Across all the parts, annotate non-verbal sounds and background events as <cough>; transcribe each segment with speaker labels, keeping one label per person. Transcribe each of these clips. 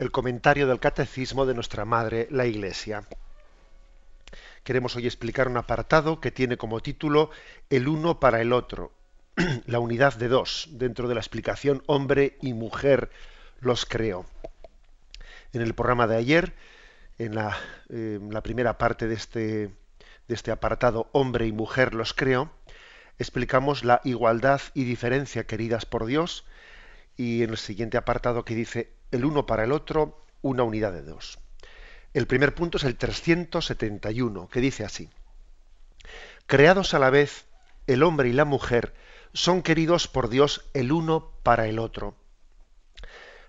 Speaker 1: el comentario del catecismo de nuestra Madre, la Iglesia. Queremos hoy explicar un apartado que tiene como título El uno para el otro, <clears throat> la unidad de dos, dentro de la explicación hombre y mujer los creó. En el programa de ayer, en la, la primera parte de este, de este apartado hombre y mujer los creó, explicamos la igualdad y diferencia queridas por Dios y en el siguiente apartado que dice el uno para el otro, una unidad de dos. El primer punto es el 371, que dice así. Creados a la vez, el hombre y la mujer son queridos por Dios el uno para el otro.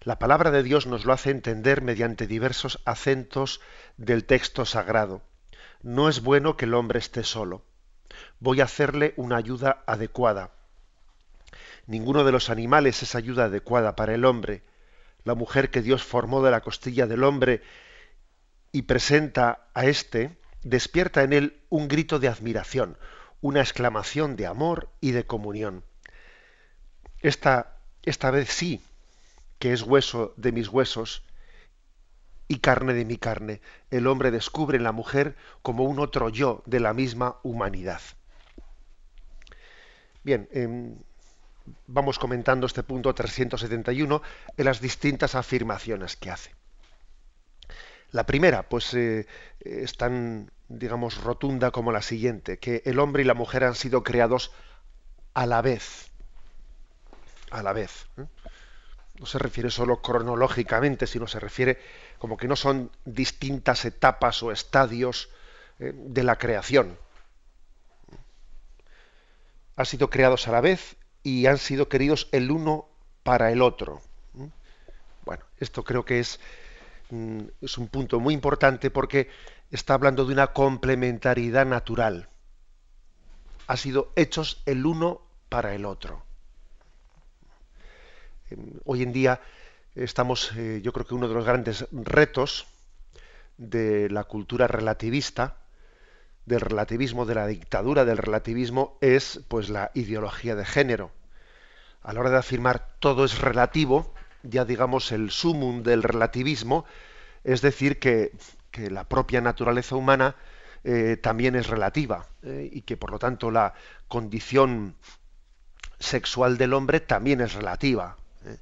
Speaker 1: La palabra de Dios nos lo hace entender mediante diversos acentos del texto sagrado. No es bueno que el hombre esté solo. Voy a hacerle una ayuda adecuada. Ninguno de los animales es ayuda adecuada para el hombre la mujer que Dios formó de la costilla del hombre y presenta a éste, despierta en él un grito de admiración, una exclamación de amor y de comunión. Esta, esta vez sí, que es hueso de mis huesos y carne de mi carne, el hombre descubre en la mujer como un otro yo de la misma humanidad. Bien, em, vamos comentando este punto 371 en las distintas afirmaciones que hace. La primera, pues eh, es tan, digamos, rotunda como la siguiente, que el hombre y la mujer han sido creados a la vez. A la vez. ¿eh? No se refiere solo cronológicamente, sino se refiere como que no son distintas etapas o estadios eh, de la creación. Han sido creados a la vez y han sido queridos el uno para el otro. Bueno, esto creo que es, mm, es un punto muy importante porque está hablando de una complementariedad natural. Ha sido hechos el uno para el otro. Em, hoy en día estamos, eh, yo creo que uno de los grandes retos de la cultura relativista del relativismo, de la dictadura del relativismo, es pues la ideología de género. A la hora de afirmar todo es relativo, ya digamos el sumum del relativismo, es decir, que, la propia naturaleza humana eh, también es relativa eh, y que por lo tanto la condición sexual del hombre también es relativa. Eh.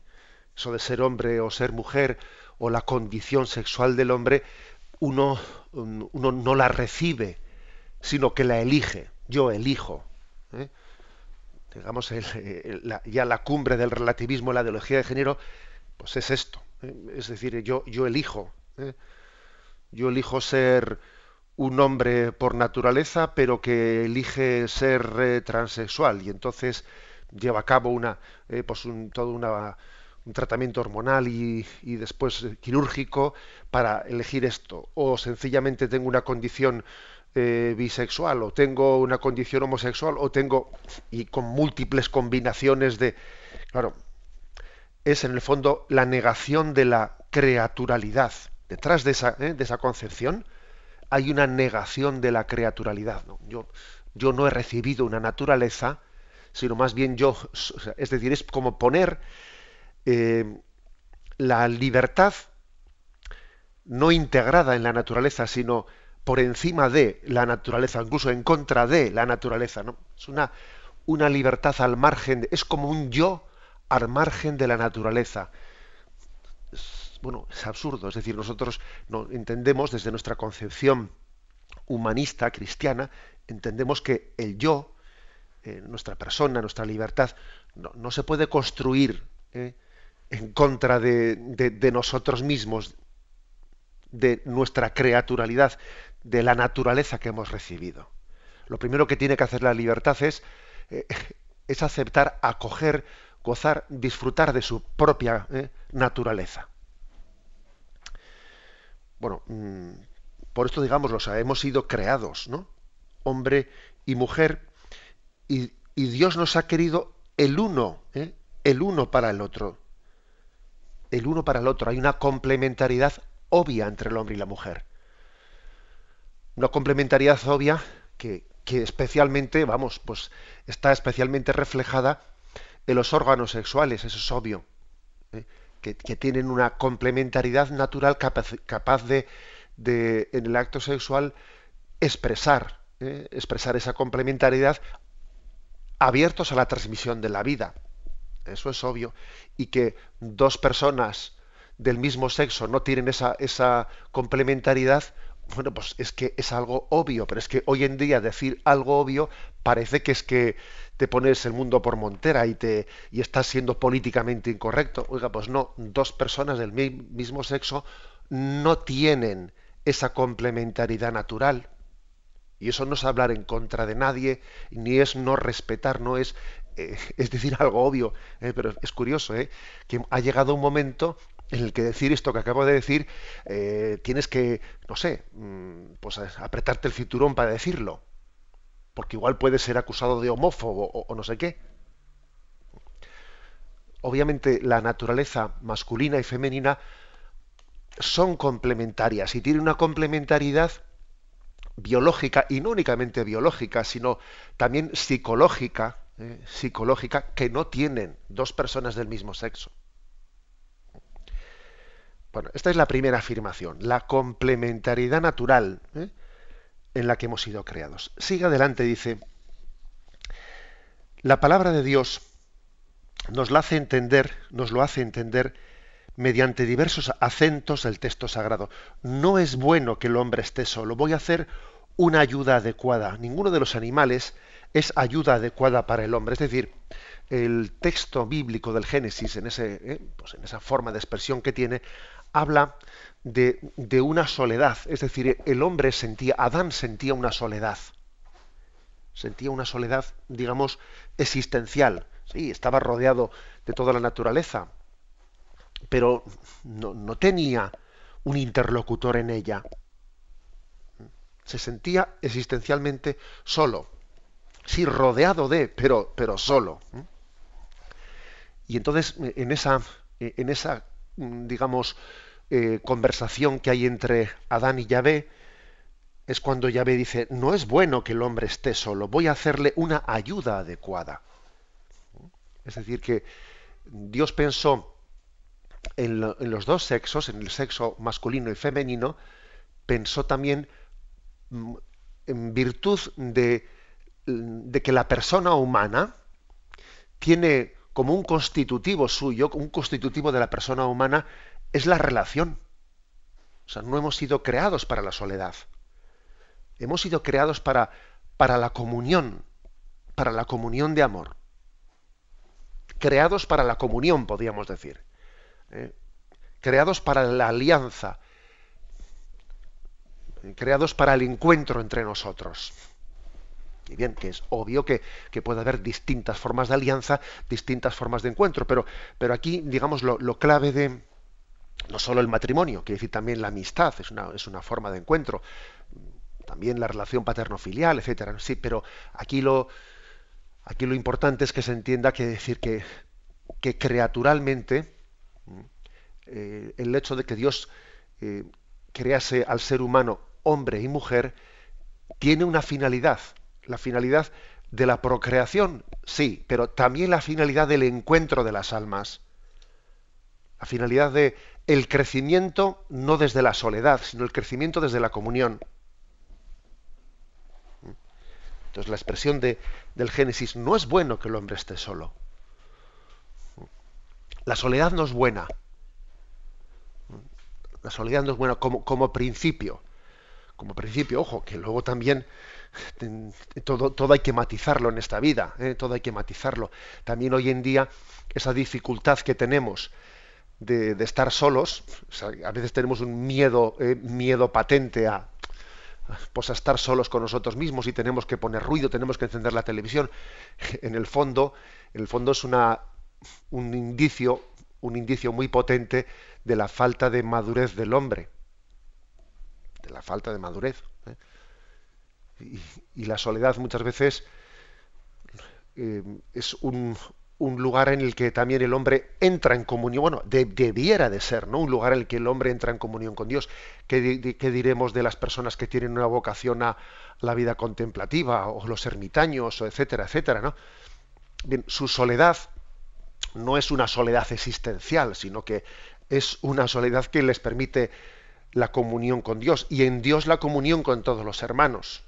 Speaker 1: Eso de ser hombre o ser mujer o la condición sexual del hombre, uno, uno no la recibe sino que la elige. Yo elijo. ¿eh? Digamos, ya la cumbre del relativismo, la ideología de género, pues es esto. ¿eh? Es decir, yo, yo elijo. ¿eh? Yo elijo ser un hombre por naturaleza, pero que elige ser transexual y entonces lleva a cabo una, pues un, todo un tratamiento hormonal y, y, después quirúrgico para elegir esto. O sencillamente tengo una condición eh, bisexual o tengo una condición homosexual o tengo y con múltiples combinaciones de claro es en el fondo la negación de la creaturalidad detrás de esa, ¿eh? de esa concepción hay una negación de la creaturalidad yo yo no he recibido una naturaleza sino más bien yo es decir es como poner eh, la libertad no integrada en la naturaleza sino por encima de la naturaleza, incluso en contra de la naturaleza. ¿no? Es una, una libertad al margen, es como un yo al margen de la naturaleza. bueno, es absurdo, es decir, nosotros no, entendemos desde nuestra concepción humanista, cristiana, entendemos que el yo, eh, nuestra persona, nuestra libertad, no, se puede construir eh, en contra de, de nosotros mismos, de nuestra creaturalidad, de la naturaleza que hemos recibido. Lo primero que tiene que hacer la libertad es, eh, <laughs> es aceptar, acoger, gozar, disfrutar de su propia eh, naturaleza. bueno, mm, por esto digamos, o sea, hemos sido creados, ¿no? Hombre y mujer, y, Dios nos ha querido el uno, ¿eh? el uno para el otro. El uno para el otro. Hay una complementariedad obvia entre el hombre y la mujer. Una complementariedad obvia que, que especialmente, vamos, pues está especialmente reflejada en los órganos sexuales, eso es obvio. ¿eh? Que, tienen una complementariedad natural capaz, de, de, en el acto sexual, expresar, ¿eh? expresar esa complementariedad abiertos a la transmisión de la vida. Eso es obvio. Y que dos personas del mismo sexo no tienen esa, esa complementariedad, bueno, pues es que es algo obvio, pero es que hoy en día decir algo obvio parece que es que te pones el mundo por montera y te y estás siendo políticamente incorrecto. Oiga, pues no, dos personas del mismo sexo no tienen esa complementariedad natural. Y eso no es hablar en contra de nadie, ni es no respetar, no es, eh, <laughs> es decir algo obvio. Eh, pero es curioso, ¿eh? que ha llegado un momento en el que decir esto que acabo de decir, eh, tienes que, no sé, mm, pues apretarte el cinturón para decirlo, porque igual puedes ser acusado de homófobo o, no sé qué. Obviamente la naturaleza masculina y femenina son complementarias y tienen una complementariedad biológica y no únicamente biológica, sino también psicológica, eh, psicológica que no tienen dos personas del mismo sexo. Bueno, esta es la primera afirmación, la complementariedad natural ¿eh? en la que hemos sido creados. Sigue adelante, dice, la palabra de Dios nos la hace entender, nos lo hace entender mediante diversos acentos del texto sagrado. No es bueno que el hombre esté solo. Voy a hacer una ayuda adecuada. Ninguno de los animales es ayuda adecuada para el hombre. Es decir, el texto bíblico del Génesis, en, ese, ¿eh? pues en esa forma de expresión que tiene, habla de, una soledad. Es decir, el hombre sentía, Adán sentía una soledad. Sentía una soledad, digamos, existencial. Sí, estaba rodeado de toda la naturaleza, pero no, no tenía un interlocutor en ella. Se sentía existencialmente solo. Sí, rodeado de, pero, pero solo. Y entonces, en esa, en esa digamos, eh, conversación que hay entre Adán y Yahvé, es cuando Yahvé dice, no es bueno que el hombre esté solo, voy a hacerle una ayuda adecuada. Es decir, que Dios pensó en, los dos sexos, en el sexo masculino y femenino, pensó también mm, en virtud de que la persona humana tiene como un constitutivo suyo, un constitutivo de la persona humana, es la relación. O sea, no hemos sido creados para la soledad. Hemos sido creados para, para la comunión, para la comunión de amor. Creados para la comunión, podríamos decir. ¿eh? Creados para la alianza. Creados para el encuentro entre nosotros. Y bien, que es obvio que, puede haber distintas formas de alianza, distintas formas de encuentro, pero, pero aquí, digamos, lo, clave de no solo el matrimonio, quiere decir también la amistad, es una, es una forma de encuentro, también la relación paterno-filial, etcétera. Sí, pero aquí lo, aquí lo importante es que se entienda que decir que, que creaturalmente eh, el hecho de que Dios eh, crease al ser humano hombre y mujer tiene una finalidad la finalidad de la procreación, sí, pero también la finalidad del encuentro de las almas. La finalidad de el crecimiento no desde la soledad, sino el crecimiento desde la comunión. Entonces la expresión de, del Génesis no es bueno que el hombre esté solo. La soledad no es buena. La soledad no es buena como, como principio. Como principio, ojo, que luego también todo, todo hay que matizarlo en esta vida, ¿eh? todo hay que matizarlo. También hoy en día esa dificultad que tenemos de, estar solos, a veces tenemos un miedo, eh, miedo patente a, pues a estar solos con nosotros mismos y tenemos que poner ruido, tenemos que encender la televisión. <laughs> En el fondo, en el fondo es una, un indicio, un indicio muy potente de la falta de madurez del hombre. de la falta de madurez. Y, la soledad muchas veces eh, es un, lugar en el que también el hombre entra en comunión, bueno, debiera de ser, ¿no? Un lugar en el que el hombre entra en comunión con Dios. ¿Qué, diremos de las personas que tienen una vocación a la vida contemplativa, o los ermitaños, o etcétera, etcétera, ¿no? Su soledad no es una soledad existencial, sino que es una soledad que les permite la comunión con Dios y en Dios la comunión con todos los hermanos.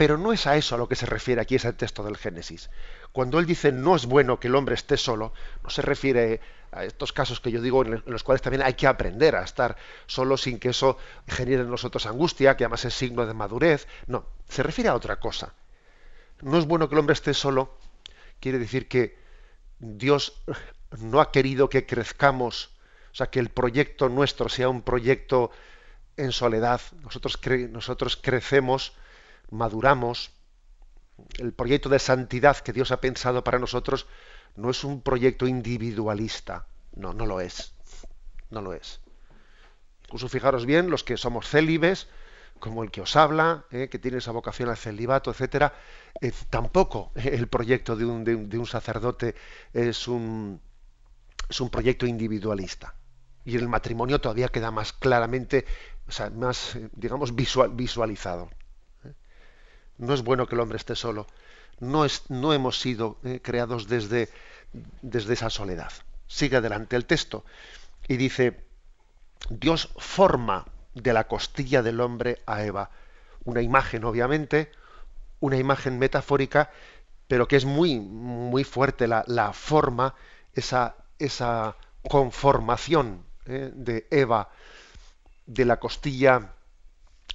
Speaker 1: Pero no es a eso a lo que se refiere aquí ese texto del Génesis. Cuando él dice no es bueno que el hombre esté solo, no se refiere a estos casos que yo digo en los cuales también hay que aprender a estar solo sin que eso genere en nosotros angustia, que además es signo de madurez. No, se refiere a otra cosa. No es bueno que el hombre esté solo, quiere decir que Dios no ha querido que crezcamos, o sea, que el proyecto nuestro sea un proyecto en soledad. Nosotros, nosotros crecemos, maduramos. El proyecto de santidad que Dios ha pensado para nosotros no es un proyecto individualista. No, no lo es. No lo es. Incluso fijaros bien, los que somos célibes, como el que os habla, eh, que tiene esa vocación al celibato, etcétera, eh, tampoco el proyecto de un, de un sacerdote es un, es un proyecto individualista. Y el matrimonio todavía queda más claramente, o sea, más, eh, digamos, visual, visualizado. No es bueno que el hombre esté solo. No, es, no hemos sido eh, creados desde, desde esa soledad. Sigue adelante el texto y dice, Dios forma de la costilla del hombre a Eva. Una imagen, obviamente, una imagen metafórica, pero que es muy, muy fuerte la, la forma, esa esa conformación ¿eh? de Eva de la costilla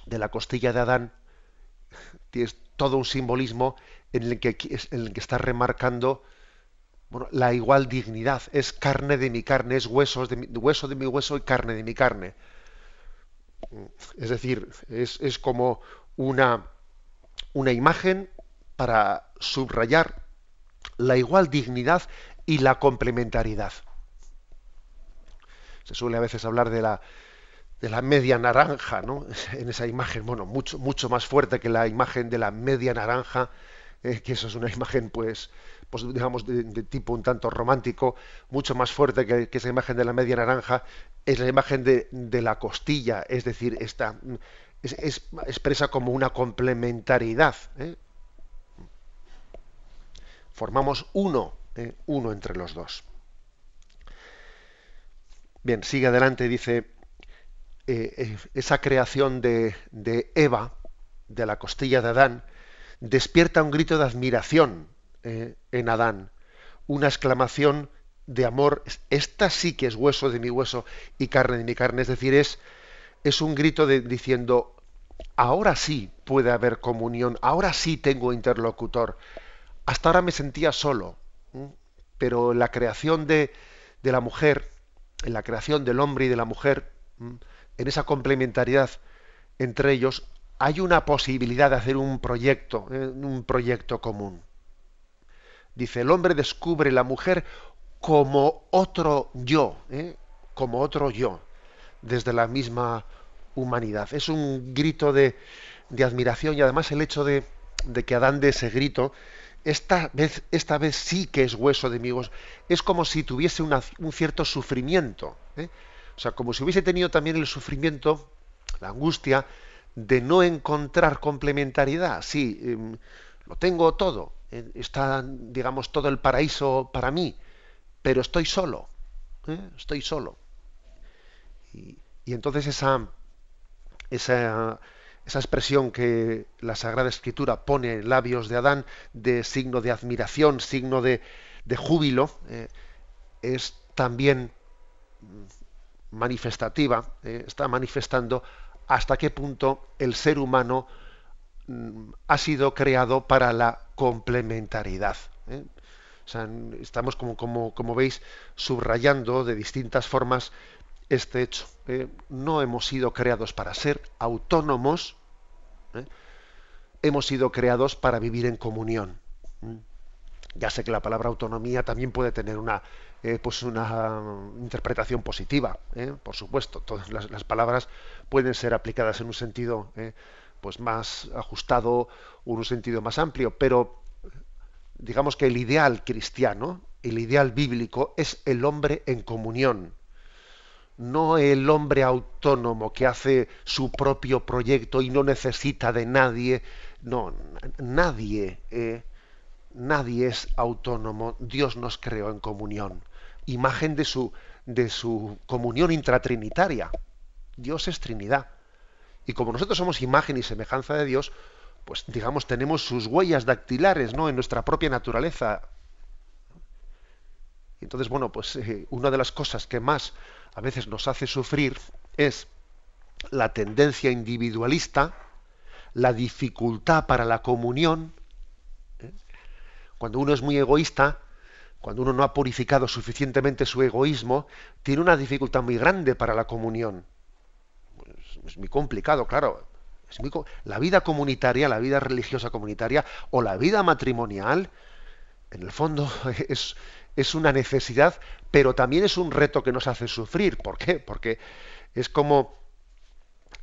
Speaker 1: de la costilla de Adán tienes todo un simbolismo en el que, está remarcando la igual dignidad. Es carne de mi carne, es de hueso de mi hueso y carne de mi carne. Es decir, es, es como una, una imagen para subrayar la igual dignidad y la complementariedad. Se suele a veces hablar de la, de la media naranja, ¿no? <laughs> En esa imagen, bueno, mucho, mucho más fuerte que la imagen de la media naranja, eh, que eso es una imagen, pues, pues digamos, de, tipo un tanto romántico, mucho más fuerte que, esa imagen de la media naranja, es la imagen de, de la costilla, es decir, esta, es, expresa como una complementariedad. ¿eh? Formamos uno ¿eh? uno entre los dos. Bien, sigue adelante, dice, eh, eh, esa creación de, Eva, de la costilla de Adán, despierta un grito de admiración en Adán, una exclamación de amor, esta sí que es hueso de mi hueso y carne de mi carne, es decir, es, es un grito de, diciendo, ahora sí puede haber comunión, ahora sí tengo interlocutor, hasta ahora me sentía solo, pero la creación de, la mujer, en la creación del hombre y de la mujer, en esa complementariedad entre ellos, hay una posibilidad de hacer un proyecto, ¿eh? un proyecto común. Dice, el hombre descubre la mujer como otro yo, ¿eh? como otro yo, desde la misma humanidad. Es un grito de, admiración y además el hecho de, de que Adán de ese grito esta vez, esta vez sí que es hueso de mi hueso. Es como si tuviese un cierto sufrimiento. ¿eh? O sea, como si hubiese tenido también el sufrimiento, la angustia, de no encontrar complementariedad. Sí, em, lo tengo todo. Eh, está, digamos, todo el paraíso para mí, pero estoy solo. ¿eh? Estoy solo. Y, entonces esa, esa esa expresión que la Sagrada Escritura pone en labios de Adán de signo de admiración, signo de, júbilo, eh, es también manifestativa, eh, está manifestando hasta qué punto el ser humano mm, ha sido creado para la complementariedad. Eh. estamos como, veis subrayando de distintas formas este hecho. Eh, no hemos sido creados para ser autónomos, hemos sido creados para vivir en comunión. Ya sé que la palabra autonomía también puede tener una, eh, pues una interpretación positiva, ¿eh? por supuesto. Todas las, palabras pueden ser aplicadas en un sentido ¿eh? pues más ajustado un sentido más amplio, pero digamos que el ideal cristiano, el ideal bíblico es el hombre en comunión, no el hombre autónomo que hace su propio proyecto y no necesita de nadie. No, nadie nadie es autónomo, Dios nos creó en comunión, imagen de su, de su comunión intratrinitaria. Dios es Trinidad. Y como nosotros somos imagen y semejanza de Dios, pues digamos tenemos sus huellas dactilares, ¿no? En nuestra propia naturaleza. Entonces, bueno, pues eh, una de las cosas que más a veces nos hace sufrir es la tendencia individualista, la dificultad para la comunión, cuando uno es muy egoísta, cuando uno no ha purificado suficientemente su egoísmo, tiene una dificultad muy grande para la comunión. Es, muy complicado, claro. Es la vida comunitaria, la vida religiosa comunitaria o la vida matrimonial, en el fondo <laughs> es, es una necesidad, pero también es un reto que nos hace sufrir. ¿Por qué? Porque es como,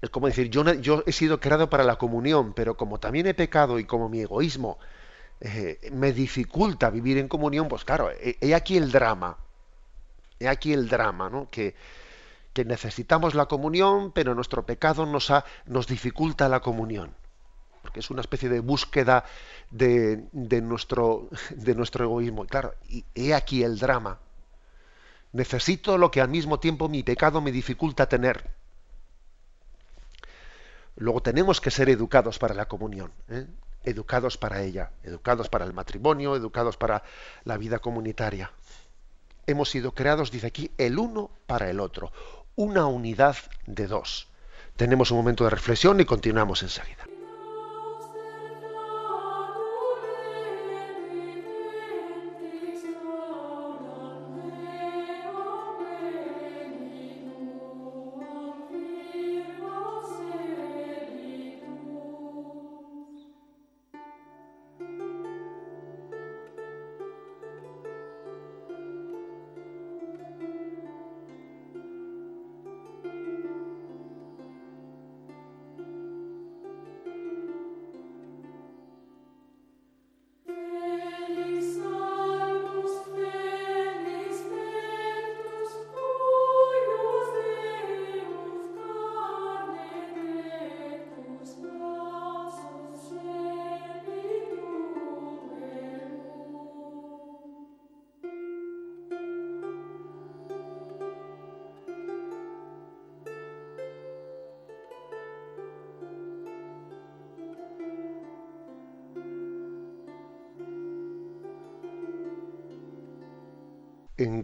Speaker 1: es como decir, yo, yo he sido creado para la comunión, pero como también he pecado y como mi egoísmo eh, me dificulta vivir en comunión, pues claro, he, aquí el drama. He aquí el drama, ¿no? Que, que necesitamos la comunión, pero nuestro pecado nos, ha, nos dificulta la comunión. Porque es una especie de búsqueda de, de, nuestro, de nuestro egoísmo. Y claro, y he aquí el drama. Necesito lo que al mismo tiempo mi pecado me dificulta tener. Luego tenemos que ser educados para la comunión. ¿eh? Educados para ella, educados para el matrimonio, educados para la vida comunitaria. Hemos sido creados, dice aquí, el uno para el otro, una unidad de dos. Tenemos un momento de reflexión y continuamos enseguida.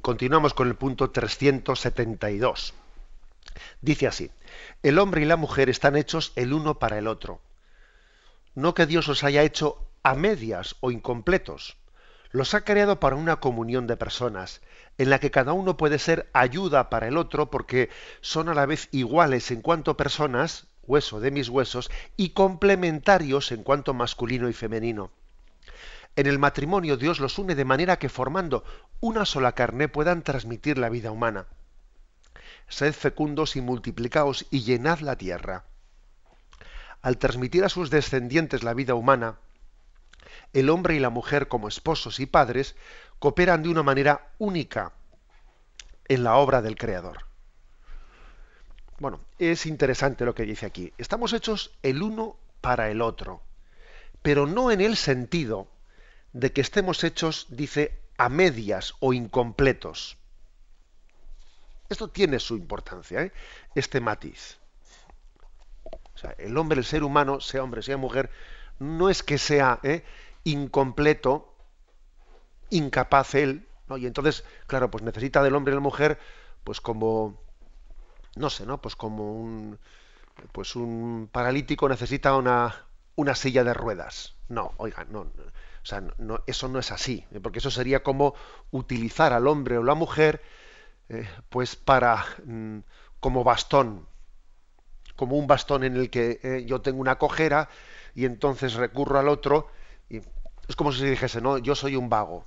Speaker 1: Continuamos con el punto 372. Dice así, el hombre y la mujer están hechos el uno para el otro. No que Dios os haya hecho a medias o incompletos. Los ha creado para una comunión de personas, en la que cada uno puede ser ayuda para el otro porque son a la vez iguales en cuanto personas, hueso de mis huesos, y complementarios en cuanto masculino y femenino. En el matrimonio Dios los une de manera que formando una sola carne puedan transmitir la vida humana. Sed fecundos y multiplicaos y llenad la tierra. Al transmitir a sus descendientes la vida humana, el hombre y la mujer como esposos y padres cooperan de una manera única en la obra del Creador. Bueno, es interesante lo que dice aquí. Estamos hechos el uno para el otro, pero no en el sentido de que estemos hechos, dice, a medias o incompletos. Esto tiene su importancia, ¿eh? este matiz. O sea, el hombre, el ser humano, sea hombre, sea mujer, no es que sea ¿eh? incompleto, incapaz él, ¿no? y entonces, claro, pues necesita del hombre y la mujer, pues como, no sé, ¿no? Pues como un, pues un paralítico necesita una, una silla de ruedas. No, oiga, no, sea, no, eso no es así, ¿eh? porque eso sería como utilizar al hombre o la mujer eh, pues para mm, como bastón, como un bastón en el que eh, yo tengo una cojera y entonces recurro al otro y es como si dijese, no, yo soy un vago.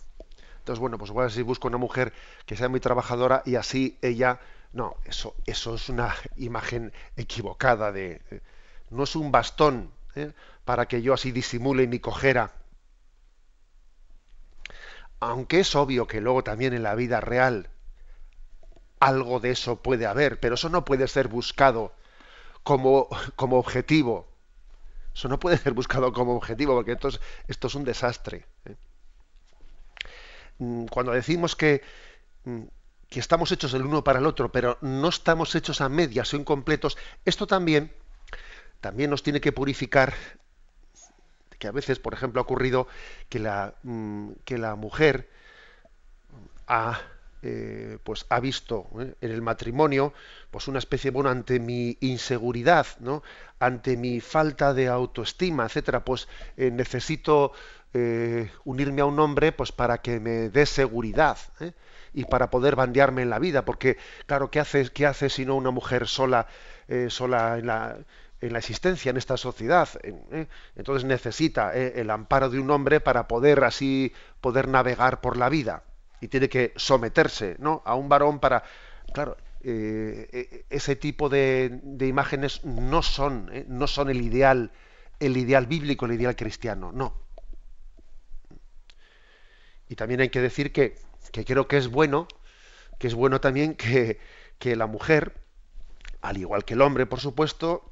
Speaker 1: Entonces, bueno, pues igual si busco una mujer que sea muy trabajadora y así ella, no, eso, eso es una imagen equivocada de, no es un bastón para que yo así disimule mi cojera. Aunque es obvio que luego también en la vida real algo de eso puede haber, pero eso no puede ser buscado como, como objetivo. Eso no puede ser buscado como objetivo, porque esto es, esto es un desastre. ¿eh? Mm, cuando decimos que, mm, que estamos hechos el uno para el otro, pero no estamos hechos a medias o incompletos, esto también, también nos tiene que purificar que a veces, por ejemplo, ha ocurrido que la, mm, que la mujer ha, eh, pues ha visto ¿eh? en el matrimonio pues una especie bueno ante mi inseguridad no ante mi falta de autoestima etcétera pues eh, necesito unirme a un hombre pues para que me dé seguridad y para poder bandearme en la vida porque claro qué hace qué hace sino una mujer sola sola en la en la existencia en esta sociedad. Entonces necesita el amparo de un hombre para poder así poder navegar por la vida y tiene que someterse ¿no? a un varón para... Claro, eh, eh, ese tipo de, imágenes no son, ¿eh? no son el ideal, el ideal bíblico, el ideal cristiano, no. Y también hay que decir que, que creo que es bueno, que es bueno también que, que la mujer, al igual que el hombre, por supuesto,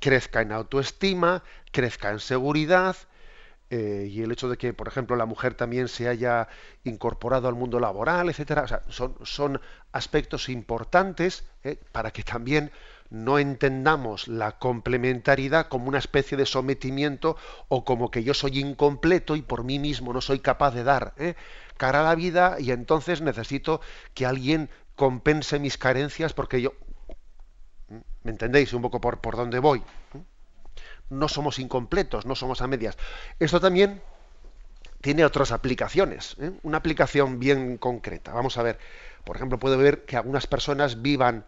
Speaker 1: crezca en autoestima, crezca en seguridad, eh, y el hecho de que, por ejemplo, la mujer también se haya incorporado al mundo laboral, etcétera, son aspectos importantes eh, para que también no entendamos la complementariedad como una especie de sometimiento o como que yo soy incompleto y por mí mismo no soy capaz de dar eh, cara a la vida y entonces necesito que alguien compense mis carencias porque yo ¿me entendéis un poco por, por dónde voy? no somos incompletos, no somos a medias. Esto también tiene otras aplicaciones, ¿eh? una aplicación bien concreta. Vamos a ver, por ejemplo, puede ver que algunas personas vivan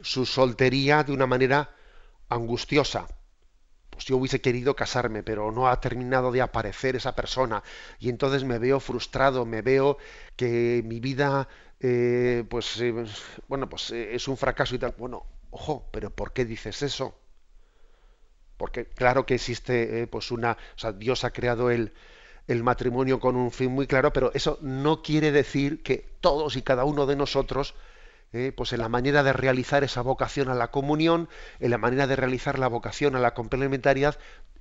Speaker 1: su soltería de una manera angustiosa. Pues yo hubiese querido casarme, pero no ha terminado de aparecer esa persona y entonces me veo frustrado, me veo que mi vida, eh, pues, eh, bueno, pues es un fracaso y tal. Bueno, ojo, pero ¿por qué dices eso? porque claro que existe eh, pues una, o sea, Dios ha creado el, el matrimonio con un fin muy claro, pero eso no quiere decir que todos y cada uno de nosotros, eh, pues en la manera de realizar esa vocación a la comunión, en la manera de realizar la vocación a la complementariedad,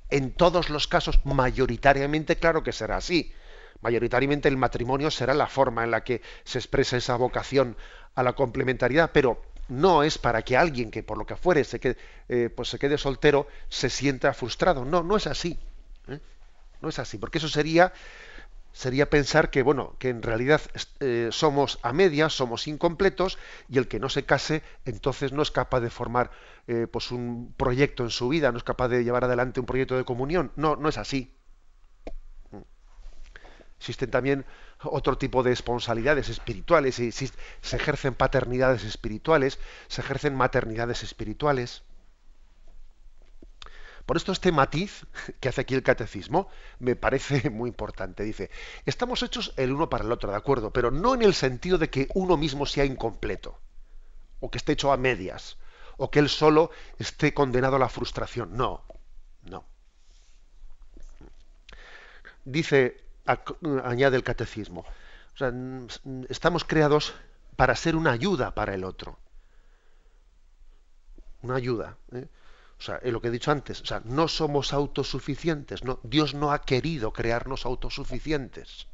Speaker 1: en todos los casos, mayoritariamente, claro que será así. Mayoritariamente el matrimonio será la forma en la que se expresa esa vocación a la complementariedad, pero no es para que alguien que por lo que fuere se quede, eh, pues se quede soltero se sienta frustrado. No, no es así. ¿eh? No es así, porque eso sería sería pensar que bueno que en realidad eh, somos a medias, somos incompletos y el que no se case entonces no es capaz de formar pues un proyecto en su vida, no es capaz de llevar adelante un proyecto de comunión. No, no es así. Existen también otro tipo de responsabilidades espirituales, y se ejercen paternidades espirituales, se ejercen maternidades espirituales. Por esto este matiz que hace aquí el catecismo me parece <laughs> muy importante. Dice, estamos hechos el uno para el otro, de acuerdo, pero no en el sentido de que uno mismo sea incompleto, o que esté hecho a medias, o que él solo esté condenado a la frustración. No, no. Dice añade el catecismo. estamos creados para ser una ayuda para el otro. Una ayuda. ¿eh? O sea, lo que he dicho antes, o sea, no somos autosuficientes. Dios no ha querido crearnos autosuficientes.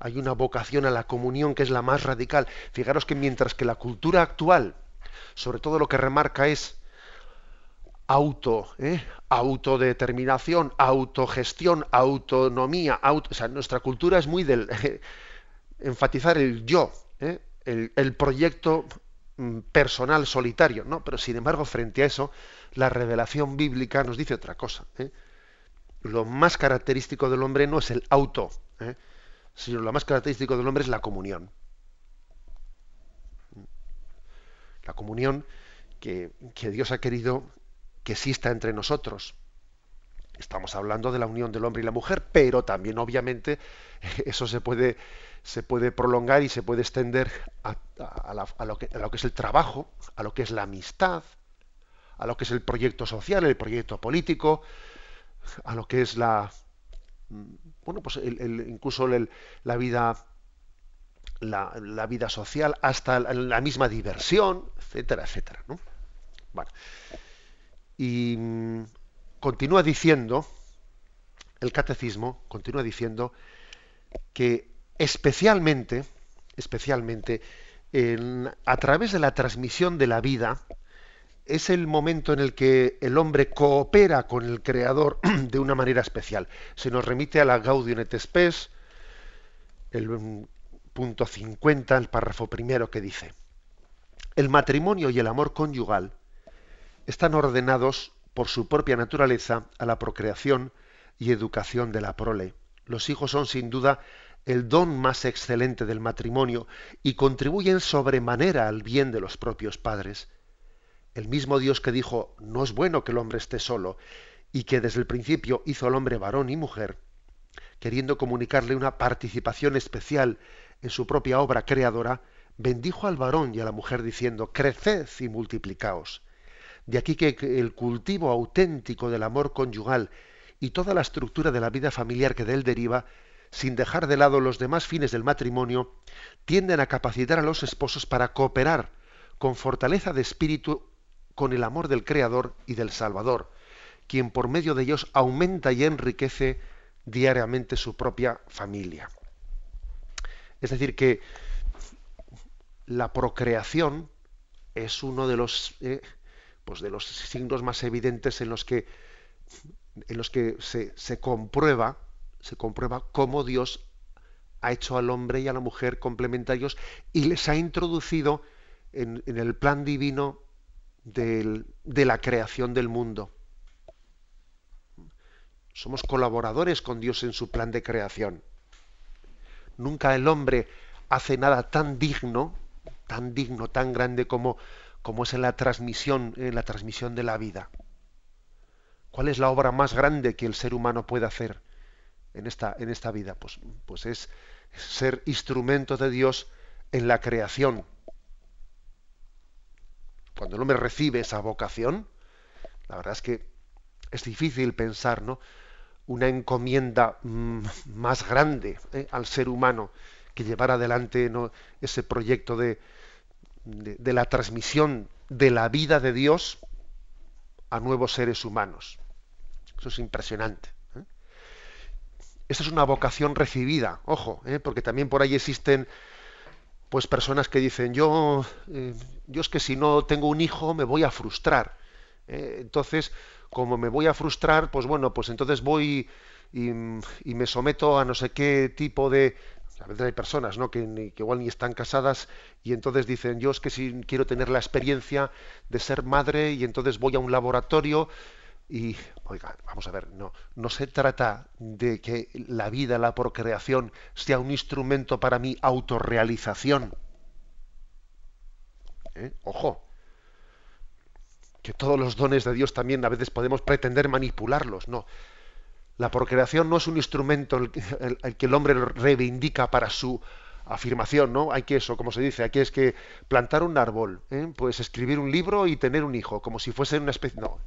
Speaker 1: Hay una vocación a la comunión que es la más radical. Fijaros que mientras que la cultura actual, sobre todo lo que remarca es auto, ¿eh? autodeterminación, autogestión, autonomía, auto, o sea, nuestra cultura es muy del <laughs> enfatizar el yo, ¿eh? el, proyecto mm, personal solitario, ¿no? Pero sin embargo, frente a eso, la revelación bíblica nos dice otra cosa. ¿eh? Lo más característico del hombre no es el auto, sino lo más característico del hombre es la comunión. La comunión que Dios ha querido que exista entre nosotros. Estamos hablando de la unión del hombre y la mujer, pero también obviamente <laughs> eso se puede, se puede prolongar y se puede extender a, lo que, es el trabajo, a lo que es la amistad, a lo que es el proyecto social, el proyecto político, a lo que es la, bueno, pues el, incluso la vida la, vida social, hasta la, misma diversión, etcétera, etcétera. ¿no? Y mm, continúa diciendo, el catecismo continúa diciendo que especialmente, especialmente, a través de la transmisión de la vida, es el momento en el que el hombre coopera con el Creador <clears throat> de una manera especial. Se nos remite a la Gaudium et Spes, el mm, punto 50, el párrafo primero que dice, el matrimonio y el amor conyugal están ordenados por su propia naturaleza a la procreación y educación de la prole. Los hijos son sin duda el don más excelente del matrimonio y contribuyen sobremanera al bien de los propios padres. El mismo Dios que dijo, no es bueno que el hombre esté solo, y que desde el principio hizo al hombre varón y mujer, queriendo comunicarle una participación especial en su propia obra creadora, bendijo al varón y a la mujer diciendo, creced y multiplicaos. De aquí que el cultivo auténtico del amor conyugal y toda la estructura de la vida familiar que de él deriva, sin dejar de lado los demás fines del matrimonio, tienden a capacitar a los esposos para cooperar con fortaleza de espíritu con el amor del Creador y del Salvador, quien por medio de ellos aumenta y enriquece diariamente su propia familia. Es decir, que la procreación es uno de los, eh, pues de los signos más evidentes en los que, en los que se, comprueba, se comprueba cómo Dios ha hecho al hombre y a la mujer complementarios y les ha introducido en, el plan divino de la creación del mundo. Somos colaboradores con Dios en su plan de creación. Nunca el hombre hace nada tan digno, tan digno, tan grande como, como es en la transmisión, en la transmisión de la vida. ¿Cuál es la obra más grande que el ser humano puede hacer en esta, en esta vida? Pues, pues es ser instrumento de Dios en la creación. Cuando el hombre recibe esa vocación, la verdad es que es difícil pensar, ¿no? una encomienda mm, más grande ¿eh? al ser humano que llevar adelante ese proyecto de, de, la transmisión de la vida de Dios a nuevos seres humanos. Eso es impresionante. ¿eh? Esta es una vocación recibida, ojo, ¿eh? porque también por ahí existen pues personas que dicen yo, yo es que si no tengo un hijo me voy a frustrar. entonces como me voy a frustrar, pues bueno, pues entonces voy y, me someto a no sé qué tipo de... A veces hay personas ¿no? que, igual ni están casadas y entonces dicen, yo es que si quiero tener la experiencia de ser madre y entonces voy a un laboratorio y, oiga, vamos a ver, no, no se trata de que la vida, la procreación, sea un instrumento para mi autorrealización. ¿Eh? Ojo, que todos los dones de Dios también a veces podemos pretender manipularlos. No. La procreación no es un instrumento el, que el hombre reivindica para su afirmación, ¿no? Hay que eso, como se dice, aquí es que plantar un árbol, ¿eh? pues escribir un libro y tener un hijo, como si fuese una especie. No.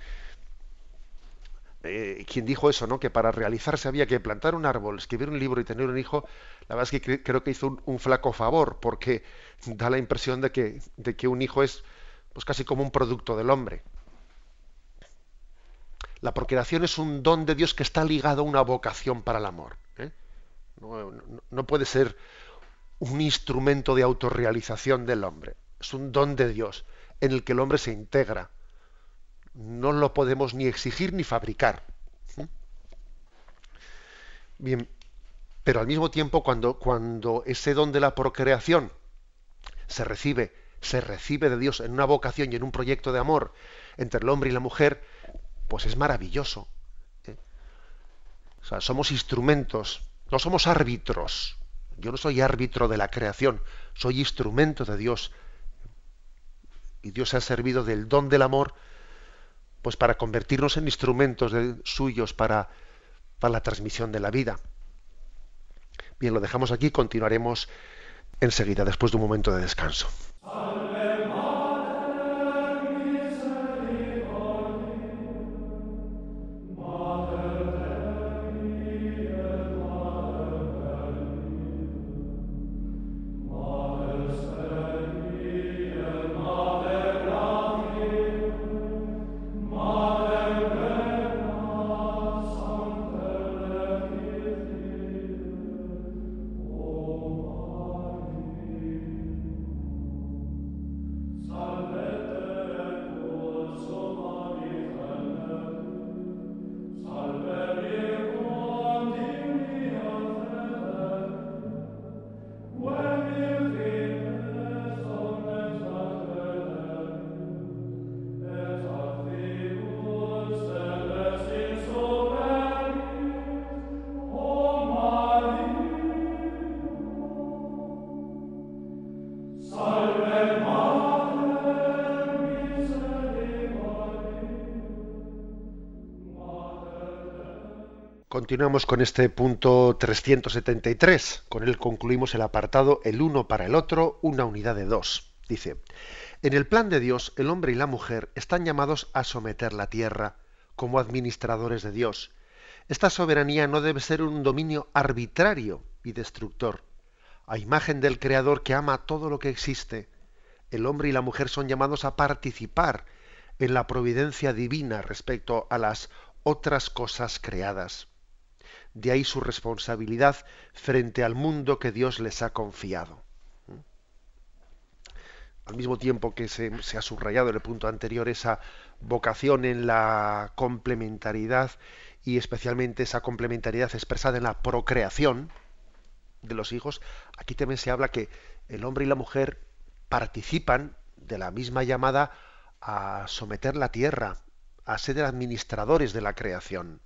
Speaker 1: Eh, quien dijo eso, ¿no? Que para realizarse había que plantar un árbol, escribir un libro y tener un hijo, la verdad es que creo que hizo un, un, flaco favor, porque da la impresión de que, de que un hijo es pues casi como un producto del hombre. La procreación es un don de Dios que está ligado a una vocación para el amor. ¿eh? No, puede ser un instrumento de autorrealización del hombre. Es un don de Dios en el que el hombre se integra. No lo podemos ni exigir ni fabricar. ¿eh? Bien, pero al mismo tiempo cuando, cuando ese don de la procreación se recibe se recibe de Dios en una vocación y en un proyecto de amor entre el hombre y la mujer, pues es maravilloso. ¿eh? O sea, somos instrumentos, no somos árbitros. Yo no soy árbitro de la creación, soy instrumento de Dios. Y Dios se ha servido del don del amor pues para convertirnos en instrumentos suyos para, para la transmisión de la vida. Bien, lo dejamos aquí, continuaremos enseguida, después de un momento de descanso. Continuamos con este punto 373. Con él concluimos el apartado el uno para el otro, una unidad de dos. Dice, en el plan de Dios, el hombre y la mujer están llamados a someter la tierra como administradores de Dios. Esta soberanía no debe ser un dominio arbitrario y destructor. A imagen del Creador que ama todo lo que existe, el hombre y la mujer son llamados a participar en la providencia divina respecto a las otras cosas creadas. De ahí su responsabilidad frente al mundo que Dios les ha confiado. Al mismo tiempo que se, ha subrayado en el punto anterior esa vocación en la complementariedad y especialmente esa complementariedad expresada en la procreación de los hijos, aquí también se habla que el hombre y la mujer participan de la misma llamada a someter la tierra, a ser administradores de la creación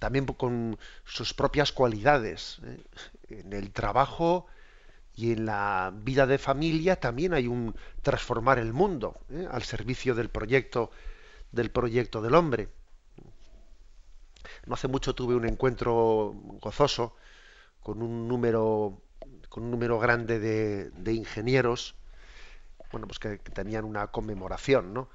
Speaker 1: también con sus propias cualidades. ¿eh? En el trabajo y en la vida de familia también hay un transformar el mundo ¿eh? al servicio del proyecto del proyecto del hombre. No hace mucho tuve un encuentro gozoso con un número con un número grande de, ingenieros, bueno, pues que, tenían una conmemoración, ¿no?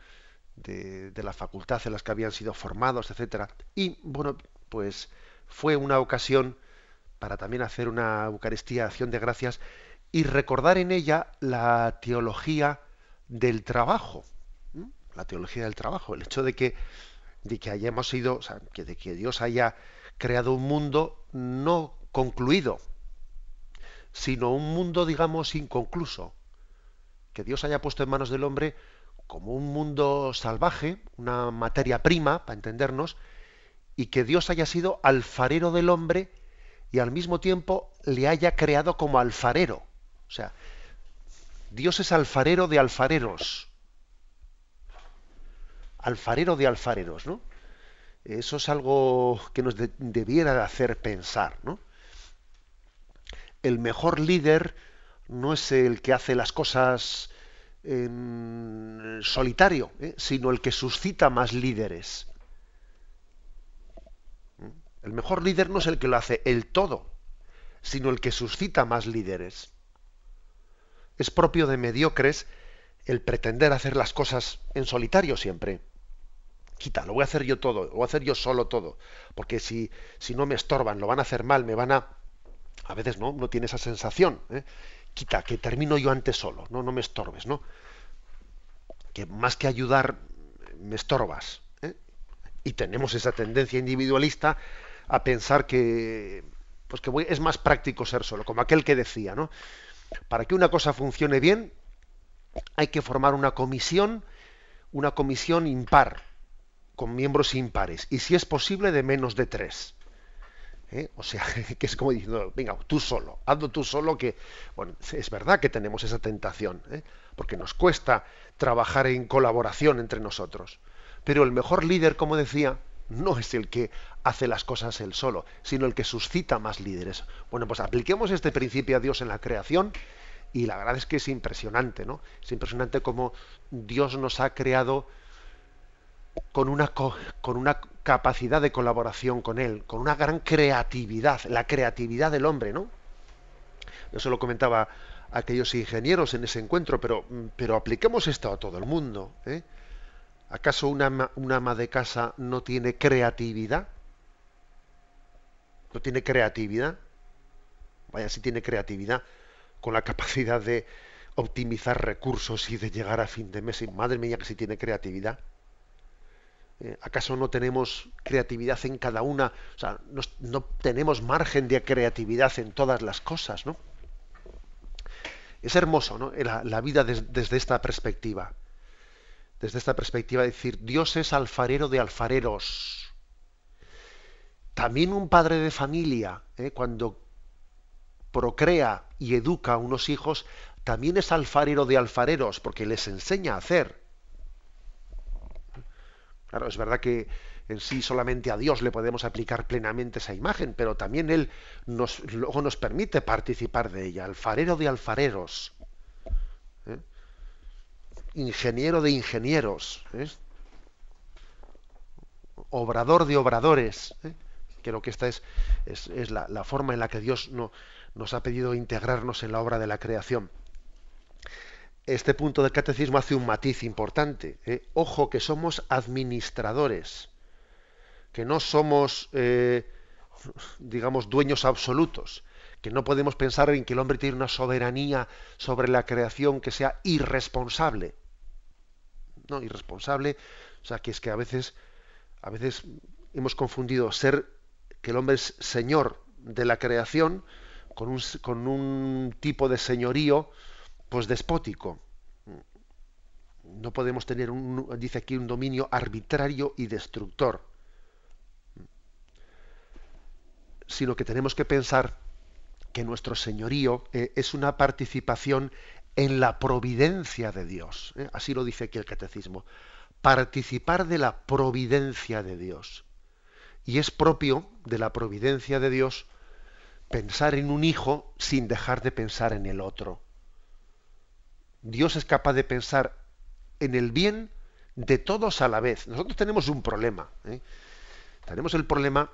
Speaker 1: De, de, la facultad en las que habían sido formados, etcétera. Y bueno, pues fue una ocasión para también hacer una Eucaristía, acción de gracias, y recordar en ella la teología del trabajo. La teología del trabajo, el hecho de que, de que hayamos sido, o sea, que, de que Dios haya creado un mundo no concluido, sino un mundo, digamos, inconcluso. Que Dios haya puesto en manos del hombre como un mundo salvaje, una materia prima, para entendernos, y que Dios haya sido alfarero del hombre y al mismo tiempo le haya creado como alfarero. O sea, Dios es alfarero de alfareros. Alfarero de alfareros, ¿no? Eso es algo que nos debiera hacer pensar, ¿no? El mejor líder no es el que hace las cosas en solitario, ¿eh? sino el que suscita más líderes. El mejor líder no es el que lo hace el todo, sino el que suscita más líderes. Es propio de mediocres el pretender hacer las cosas en solitario siempre. Quita, lo voy a hacer yo todo, lo voy a hacer yo solo todo, porque si, si no me estorban, lo van a hacer mal, me van a... A veces no, no tiene esa sensación. ¿eh? Quita, que termino yo antes solo, no, no me estorbes, ¿no? Que más que ayudar, me estorbas. ¿eh? Y tenemos esa tendencia individualista a pensar que, pues que es más práctico ser solo, como aquel que decía, ¿no? Para que una cosa funcione bien, hay que formar una comisión, una comisión impar, con miembros impares, y si es posible, de menos de tres. ¿Eh? O sea, <laughs> que es como diciendo, venga, tú solo, hazlo tú solo, que, bueno, es verdad que tenemos esa tentación, ¿eh? porque nos cuesta trabajar en colaboración entre nosotros. Pero el mejor líder, como decía, no es el que hace las cosas él solo, sino el que suscita más líderes. Bueno, pues apliquemos este principio a Dios en la creación Y la verdad es que es impresionante, ¿no? Es impresionante cómo Dios nos ha creado con una, con una capacidad de colaboración con Él, con una gran creatividad, la creatividad del hombre, ¿no? Eso lo comentaba aquellos ingenieros en ese encuentro, pero, pero apliquemos esto a todo el mundo. ¿eh? ¿Acaso una, ama de casa no tiene creatividad? ¿No tiene creatividad? Vaya, si tiene creatividad, con la capacidad de optimizar recursos y de llegar a fin de mes. Y madre mía, que si tiene creatividad. Eh, ¿Acaso no tenemos creatividad en cada una? O sea, no, tenemos margen de creatividad en todas las cosas, ¿no? Es hermoso, ¿no? La, vida desde esta perspectiva. Desde esta perspectiva, decir, Dios es alfarero de alfareros. También un padre de familia, ¿eh? cuando procrea y educa a unos hijos, también es alfarero de alfareros, porque les enseña a hacer. Claro, es verdad que en sí solamente a Dios le podemos aplicar plenamente esa imagen, pero también Él luego nos permite participar de ella. Alfarero de alfareros. ¿Eh? Ingeniero de ingenieros. ¿eh? Obrador de obradores. ¿eh? Creo que esta es, la, forma en la que Dios no, nos ha pedido integrarnos en la obra de la creación. Este punto del catecismo hace un matiz importante. ¿eh? Ojo que somos administradores, que no somos, eh, digamos, dueños absolutos, que no podemos pensar en que el hombre tiene una soberanía sobre la creación que sea irresponsable. No, irresponsable, o sea, que es que a veces, a veces hemos confundido ser que el hombre es señor de la creación con un, con un tipo de señorío pues despótico. No podemos tener, un, dice aquí, un dominio arbitrario y destructor, sino que tenemos que pensar que nuestro señorío eh, es una participación en la providencia de Dios. ¿eh? Así lo dice aquí el catecismo. Participar de la providencia de Dios. Y es propio de la providencia de Dios pensar en un hijo sin dejar de pensar en el otro. Dios es capaz de pensar en el bien de todos a la vez. Nosotros tenemos un problema. ¿eh? Tenemos el problema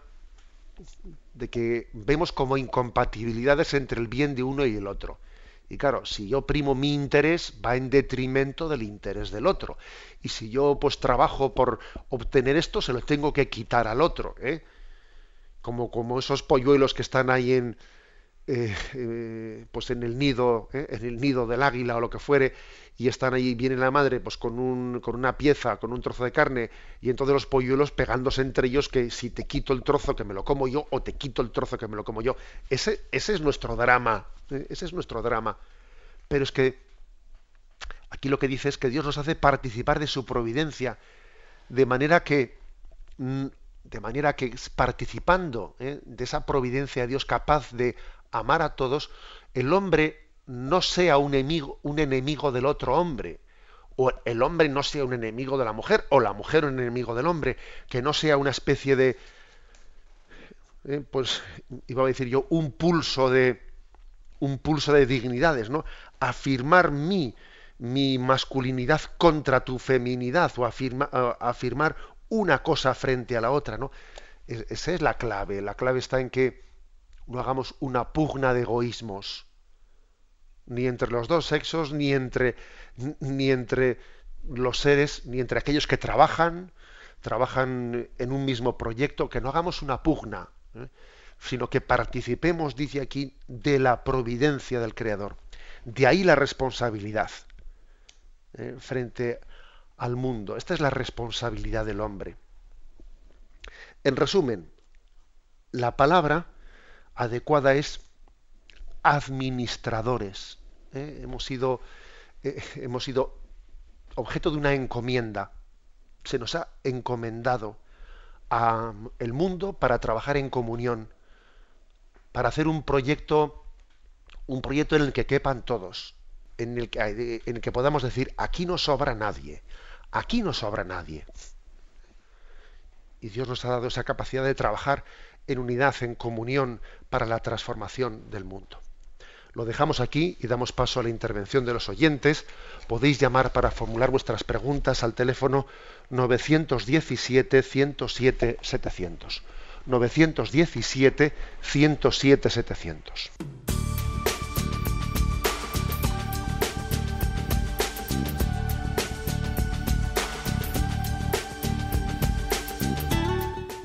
Speaker 1: de que vemos como incompatibilidades entre el bien de uno y el otro. Y claro, si yo primo mi interés, va en detrimento del interés del otro. Y si yo pues trabajo por obtener esto, se lo tengo que quitar al otro. ¿eh? como, como esos polluelos que están ahí en, eh, eh, pues en el nido, eh, en el nido del águila o lo que fuere, y están ahí, viene la madre pues con, un, con una pieza, con un trozo de carne, y entonces los polluelos pegándose entre ellos que si te quito el trozo que me lo como yo, o te quito el trozo que me lo como yo. Ese, ese es nuestro drama, ese es nuestro drama. Pero es que aquí lo que dice es que Dios nos hace participar de su providencia, de manera que mm, de manera que participando de esa providencia de Dios capaz de amar a todos, el hombre no sea un enemigo, un enemigo del otro hombre, o el hombre no sea un enemigo de la mujer, o la mujer un enemigo del hombre, que no sea una especie de, ¿eh? pues iba a decir yo, un pulso de, un pulso de dignidades, ¿no? Afirmar mi, mi masculinidad contra tu feminidad, o afirmar una cosa frente a la otra, ¿no? Esa es la clave. La clave está en que no hagamos una pugna de egoísmos, ni entre los dos sexos, ni entre, ni entre los seres, ni entre aquellos que trabajan, trabajan en un mismo proyecto, que no hagamos una pugna, ¿eh? sino que participemos, dice aquí, de la providencia del Creador. De ahí la responsabilidad ¿eh? frente al mundo. Esta es la responsabilidad del hombre. En resumen, la palabra adecuada es administradores. ¿eh? Hemos, sido, eh, hemos sido objeto de una encomienda. Se nos ha encomendado a el mundo para trabajar en comunión, para hacer un proyecto, un proyecto en el que quepan todos, en el que, en el que podamos decir aquí no sobra nadie, Aquí no sobra nadie. Y Dios nos ha dado esa capacidad de trabajar en unidad, en comunión para la transformación del mundo. Lo dejamos aquí y damos paso a la intervención de los oyentes. Podéis llamar para formular vuestras preguntas al teléfono 917 107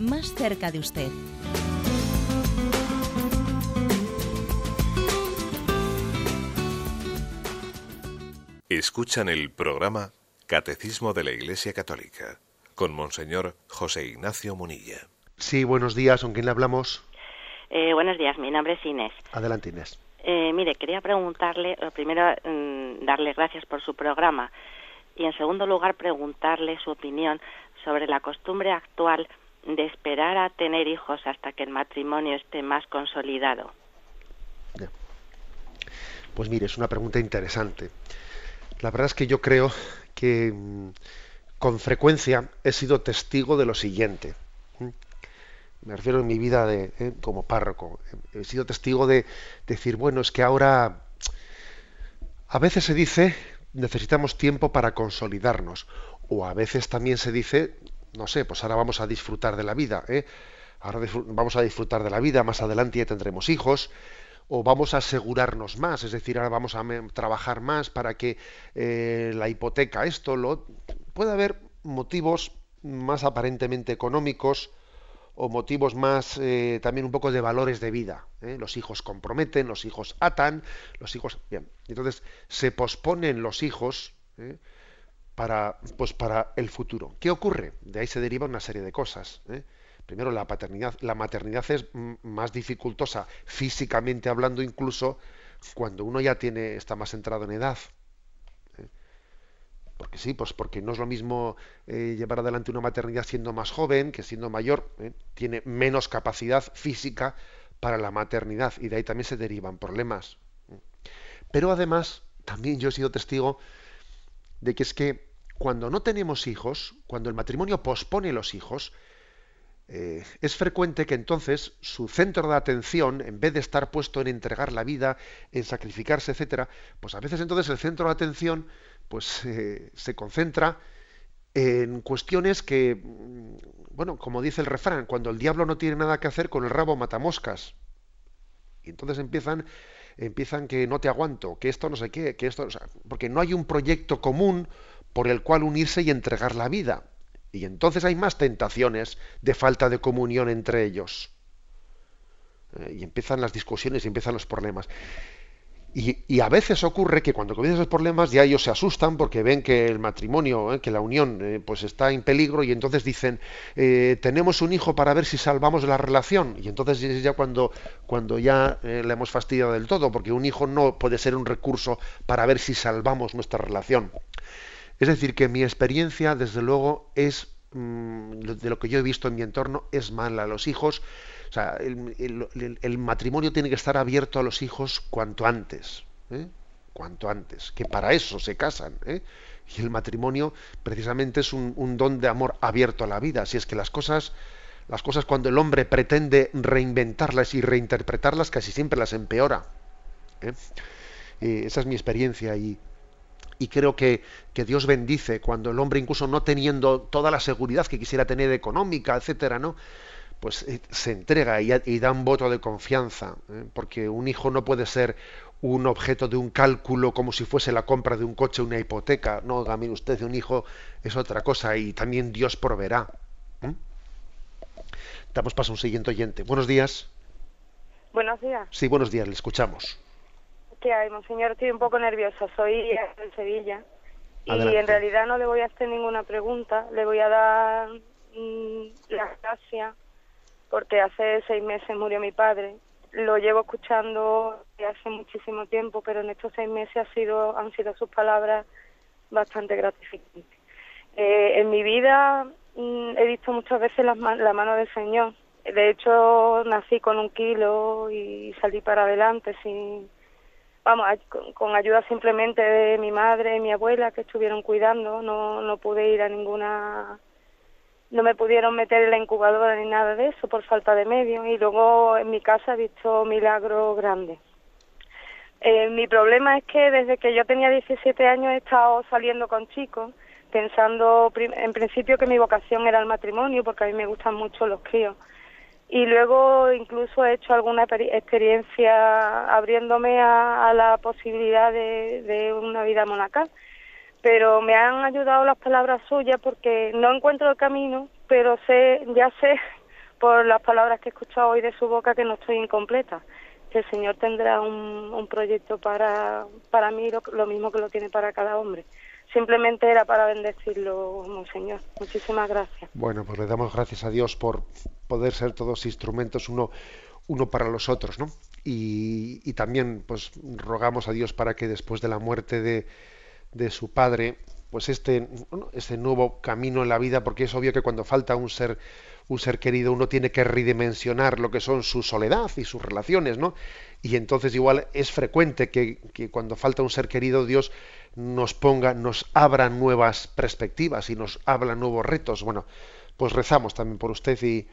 Speaker 2: más cerca de usted.
Speaker 3: Escuchan el programa Catecismo de la Iglesia Católica con Monseñor José Ignacio Munilla.
Speaker 1: Sí, buenos días, ¿con quién le hablamos?
Speaker 4: Eh, buenos días, mi nombre es Inés.
Speaker 1: Adelante, Inés.
Speaker 4: Eh, mire, quería preguntarle, primero, mm, darle gracias por su programa y, en segundo lugar, preguntarle su opinión sobre la costumbre actual de esperar a tener hijos hasta que el matrimonio esté más consolidado.
Speaker 1: Pues mire, es una pregunta interesante. La verdad es que yo creo que mm, con frecuencia he sido testigo de lo siguiente. Me refiero en mi vida de, eh, como párroco. He sido testigo de decir, bueno, es que ahora a veces se dice necesitamos tiempo para consolidarnos. O a veces también se dice, no sé, pues ahora vamos a disfrutar de la vida. ¿eh? Ahora vamos a disfrutar de la vida, más adelante ya tendremos hijos o vamos a asegurarnos más, es decir, ahora vamos a trabajar más para que eh, la hipoteca, esto, lo... Puede haber motivos más aparentemente económicos o motivos más eh, también un poco de valores de vida. ¿eh? Los hijos comprometen, los hijos atan, los hijos... Bien, entonces se posponen los hijos para, pues para el futuro. ¿Qué ocurre? De ahí se deriva una serie de cosas primero la paternidad, la maternidad es más dificultosa físicamente hablando incluso cuando uno ya tiene está más entrado en edad. ¿eh? Porque sí, pues porque no es lo mismo eh, llevar adelante una maternidad siendo más joven que siendo mayor, ¿eh? tiene menos capacidad física para la maternidad y de ahí también se derivan problemas. Pero además, también yo he sido testigo de que es que cuando no tenemos hijos, cuando el matrimonio pospone los hijos, eh, es frecuente que entonces su centro de atención, en vez de estar puesto en entregar la vida, en sacrificarse, etcétera, pues a veces entonces el centro de atención pues eh, se concentra en cuestiones que, mm, bueno, como dice el refrán, cuando el diablo no tiene nada que hacer con el rabo mata moscas. Y entonces empiezan empiezan que no te aguanto, que esto no sé qué, que esto, porque no hay un proyecto común por el cual unirse y entregar la vida. Y entonces hay más tentaciones de falta de comunión entre ellos. Eh, y empiezan las discusiones y empiezan los problemas. Y, a veces ocurre que cuando comienzan esos problemas ya ellos se asustan porque ven que el matrimonio, eh, que la unión, eh, pues está en peligro y entonces dicen tenemos un hijo para ver si salvamos la relación. Y entonces es ya cuando, cuando ya le hemos fastidiado del todo, porque un hijo no puede ser un recurso para ver si salvamos nuestra relación. Es decir, que mi experiencia, desde luego, es mm, de lo que yo he visto en mi entorno, es mala. Los hijos, o sea, el, matrimonio tiene que estar abierto a los hijos cuanto antes. ¿eh? Cuanto antes. Que para eso se casan. ¿eh? Y el matrimonio, precisamente, es un, don de amor abierto a la vida. Si es que las cosas las cosas cuando el hombre pretende reinventarlas y reinterpretarlas casi siempre las empeora. ¿eh? esa es mi experiencia y, y creo que, Dios bendice cuando el hombre, incluso no teniendo toda la seguridad que quisiera tener económica, etcétera, ¿no? Pues eh, se entrega y, da un voto de confianza, ¿eh? porque un hijo no puede ser un objeto de un cálculo como si fuese la compra de un coche, una hipoteca. No, también usted de un hijo es otra cosa y también Dios proveerá. Damos paso a un siguiente oyente. Buenos días.
Speaker 5: Buenos días.
Speaker 1: Sí, buenos días, le escuchamos.
Speaker 5: ¿Qué hay, monseñor? Estoy un poco nerviosa. Soy de Sevilla. Y en realidad no le voy a hacer ninguna pregunta. Le voy a dar mm, las gracias porque hace seis meses murió mi padre. Lo llevo escuchando hace muchísimo tiempo, pero en estos seis meses ha sido, han sido sus palabras bastante gratificantes. Eh, en mi vida mm, he visto muchas veces la mano del Señor de hecho, nací con un kilo y salí para adelante sin, vamos, con, ayuda simplemente de mi madre y mi abuela que estuvieron cuidando. No, no pude ir a ninguna, no me pudieron meter en la incubadora ni nada de eso por falta de medios. Y luego en mi casa he visto milagros grandes. Eh, mi problema es que desde que yo tenía 17 años he estado saliendo con chicos pensando en principio que mi vocación era el matrimonio porque a mí me gustan mucho los críos y luego incluso he hecho alguna experiencia abriéndome a, la posibilidad de, una vida monacal. Pero me han ayudado las palabras suyas porque no encuentro el camino, pero sé, ya sé <laughs> por las palabras que he escuchado hoy de su boca que no estoy incompleta, que el Señor tendrá un, proyecto para, para mí lo mismo que lo tiene para cada hombre simplemente era para bendecirlo, Monseñor. Muchísimas gracias.
Speaker 1: Bueno, pues le damos gracias a Dios por poder ser todos instrumentos uno, uno para los otros, ¿no? Y, también, pues, rogamos a Dios para que después de la muerte de, de su padre, pues este, este nuevo camino en la vida, porque es obvio que cuando falta un ser un ser querido, uno tiene que redimensionar lo que son su soledad y sus relaciones, ¿no? Y entonces igual es frecuente que, que cuando falta un ser querido, Dios nos ponga, nos abra nuevas perspectivas y nos habla nuevos retos. Bueno, pues rezamos también por usted y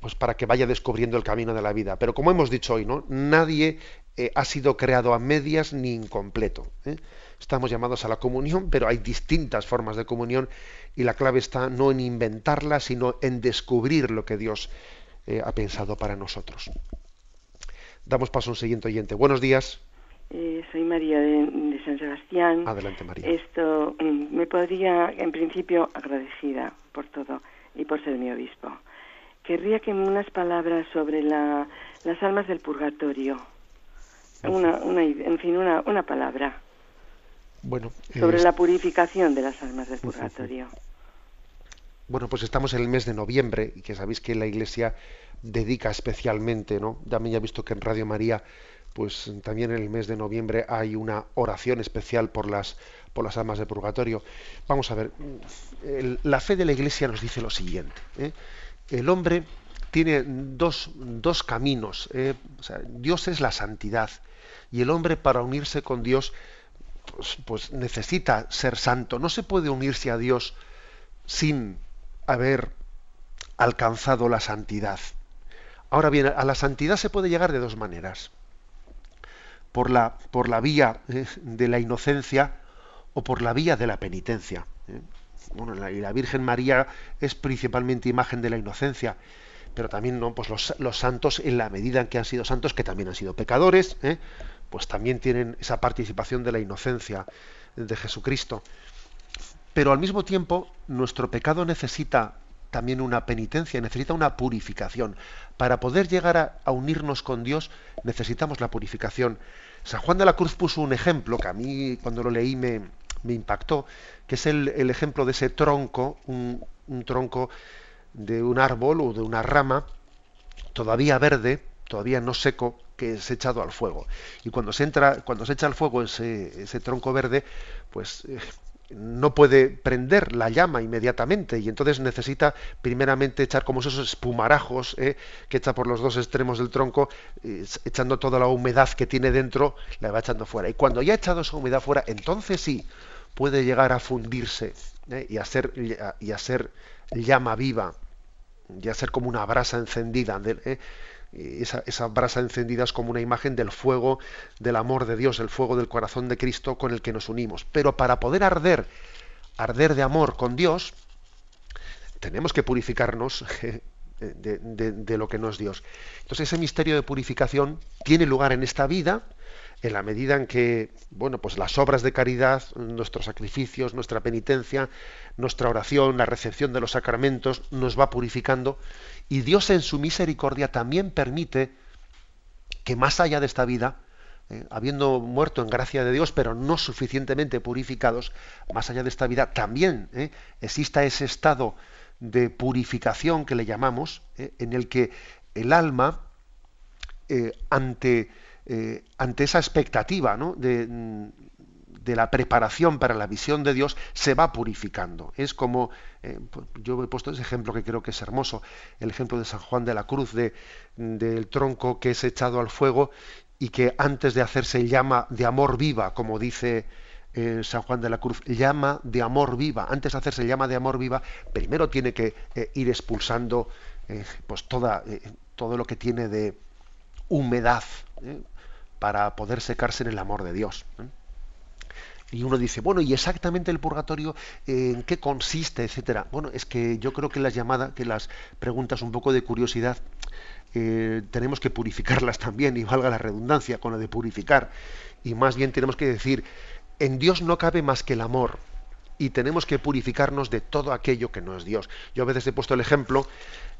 Speaker 1: pues para que vaya descubriendo el camino de la vida. Pero como hemos dicho hoy, ¿no? Nadie eh, ha sido creado a medias ni incompleto. ¿eh? Estamos llamados a la comunión, pero hay distintas formas de comunión y la clave está no en inventarla, sino en descubrir lo que Dios eh, ha pensado para nosotros. Damos paso a un siguiente oyente. Buenos días.
Speaker 6: Eh, soy María de, San Sebastián.
Speaker 1: Adelante, María.
Speaker 6: Esto mm, me podría, en principio, agradecida por todo y por ser mi obispo. Querría que unas palabras sobre la, las almas del purgatorio. Una, una, en fin, una, una palabra.
Speaker 1: Bueno,
Speaker 6: sobre la purificación de las almas del purgatorio.
Speaker 1: Bueno, pues estamos en el mes de noviembre y que sabéis que la Iglesia dedica especialmente, ¿no? Ya me he visto que en Radio María pues también en el mes de noviembre hay una oración especial por las, por las almas de purgatorio. Vamos a ver, la fe de la Iglesia nos dice lo siguiente. ¿eh? El hombre tiene dos, dos caminos. ¿eh? Dios es la santidad y el hombre para unirse con Dios pues, pues, necesita ser santo. No se puede unirse a Dios sin haber alcanzado la santidad. Ahora bien, a la santidad se puede llegar de dos maneras por la, por la vía eh, de la inocencia o por la vía de la penitencia. ¿eh? Bueno, la, y la Virgen María es principalmente imagen de la inocencia, pero también pues los, los, santos, en la medida en que han sido santos, que también han sido pecadores, ¿eh? Pues también tienen esa participación de la inocencia de Jesucristo. Pero al mismo tiempo, nuestro pecado necesita también una penitencia, necesita una purificación. Para poder llegar a, unirnos con Dios necesitamos la purificación. San Juan de la Cruz puso un ejemplo que a mí cuando lo leí me, impactó, que es el, ejemplo de ese tronco, un, tronco de un árbol o de una rama todavía verde, todavía no seco, que es echado al fuego. Y cuando se entra, cuando se echa al fuego ese, ese tronco verde, pues eh, no puede prender la llama inmediatamente y entonces necesita primeramente echar como esos espumarajos eh, que echa por los dos extremos del tronco, echando toda la humedad que tiene dentro, la va echando fuera. Y cuando ya ha echado esa humedad fuera, entonces sí puede llegar a fundirse eh, y, a ser, y a ser llama viva, y a ser como una brasa encendida esa, brasa encendida es como una imagen del fuego del amor de Dios, el fuego del corazón de Cristo con el que nos unimos. Pero para poder arder, arder de amor con Dios, tenemos que purificarnos <laughs> de, de, lo que no es Dios. Entonces ese misterio de purificación tiene lugar en esta vida, en la medida en que, bueno, pues las obras de caridad, nuestros sacrificios, nuestra penitencia, nuestra oración, la recepción de los sacramentos, nos va purificando y Dios en su misericordia también permite que más allá de esta vida, eh, habiendo muerto en gracia de Dios, pero no suficientemente purificados, más allá de esta vida, también eh, exista ese estado de purificación que le llamamos, eh, en el que el alma, ante, ante esa expectativa de, de la preparación para la visión de Dios se va purificando. Es como, pues, yo he puesto ese ejemplo que creo que es hermoso, el ejemplo de San Juan de la Cruz, de, del tronco que es echado al fuego y que antes de hacerse llama de amor viva, como dice eh, San Juan de la Cruz, llama de amor viva, antes de hacerse llama de amor viva, primero tiene que eh, ir expulsando eh, pues toda, todo lo que tiene de humedad para poder secarse en el amor de Dios. Y uno dice, bueno, ¿y exactamente el purgatorio en qué consiste, etcétera? Bueno, es que yo creo que las llamadas, que las preguntas un poco de curiosidad, eh, tenemos que purificarlas también, y valga la redundancia con lo de purificar. Y más bien tenemos que decir, en Dios no cabe más que el amor, y tenemos que purificarnos de todo aquello que no es Dios. Yo a veces he puesto el ejemplo,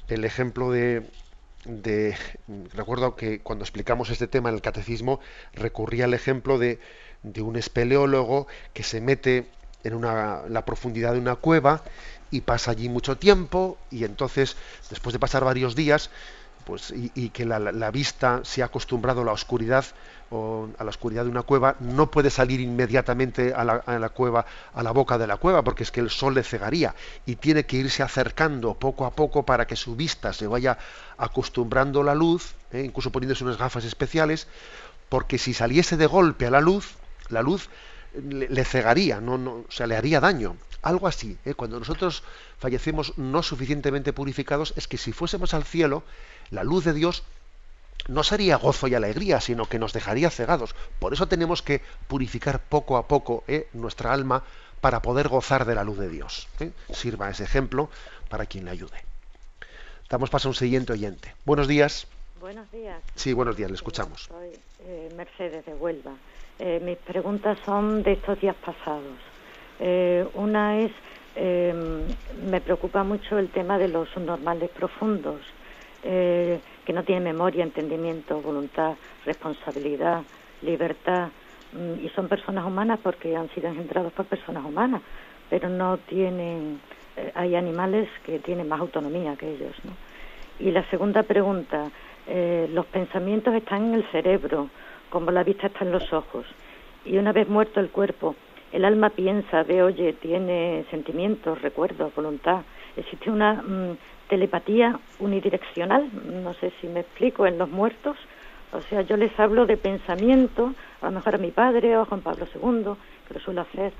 Speaker 1: el ejemplo de, recuerdo que cuando explicamos este tema en el catecismo, recurría al ejemplo de, de un espeleólogo que se mete en una, la profundidad de una cueva y pasa allí mucho tiempo y entonces, después de pasar varios días, pues, y, que la, vista se ha acostumbrado a la oscuridad o a la oscuridad de una cueva, no puede salir inmediatamente a la, cueva, a la boca de la cueva, porque es que el sol le cegaría y tiene que irse acercando poco a poco para que su vista se vaya acostumbrando a la luz, ¿eh? incluso poniéndose unas gafas especiales, porque si saliese de golpe a la luz, la luz le, cegaría, no, no, o le haría daño. Algo así, ¿eh? cuando nosotros fallecemos no suficientemente purificados, es que si fuésemos al cielo, la luz de Dios no sería gozo y alegría, sino que nos dejaría cegados. Por eso tenemos que purificar poco a poco ¿eh? nuestra alma para poder gozar de la luz de Dios. ¿eh? Sirva ese ejemplo para quien le ayude. Damos paso a un siguiente oyente. Buenos días.
Speaker 7: Buenos días.
Speaker 1: Sí, buenos días, le escuchamos.
Speaker 7: Soy eh, Mercedes de Huelva. mis preguntas son de estos días pasados. una es, me preocupa mucho el tema de los normales profundos eh, que no tienen memoria, entendimiento, voluntad, responsabilidad, libertad, mm, y son personas humanas porque han sido engendrados por personas humanas, pero no tienen, eh, hay animales que tienen más autonomía que ellos. ¿no? Y la segunda pregunta, eh, los pensamientos están en el cerebro, como la vista está en los ojos, y una vez muerto el cuerpo, el alma piensa, ve, oye, tiene sentimientos, recuerdos, voluntad. Existe una mm, telepatía unidireccional, no sé si me explico, en los muertos. O sea, yo les hablo de pensamiento, a lo mejor a mi padre o a Juan Pablo II, que lo suelo hacer.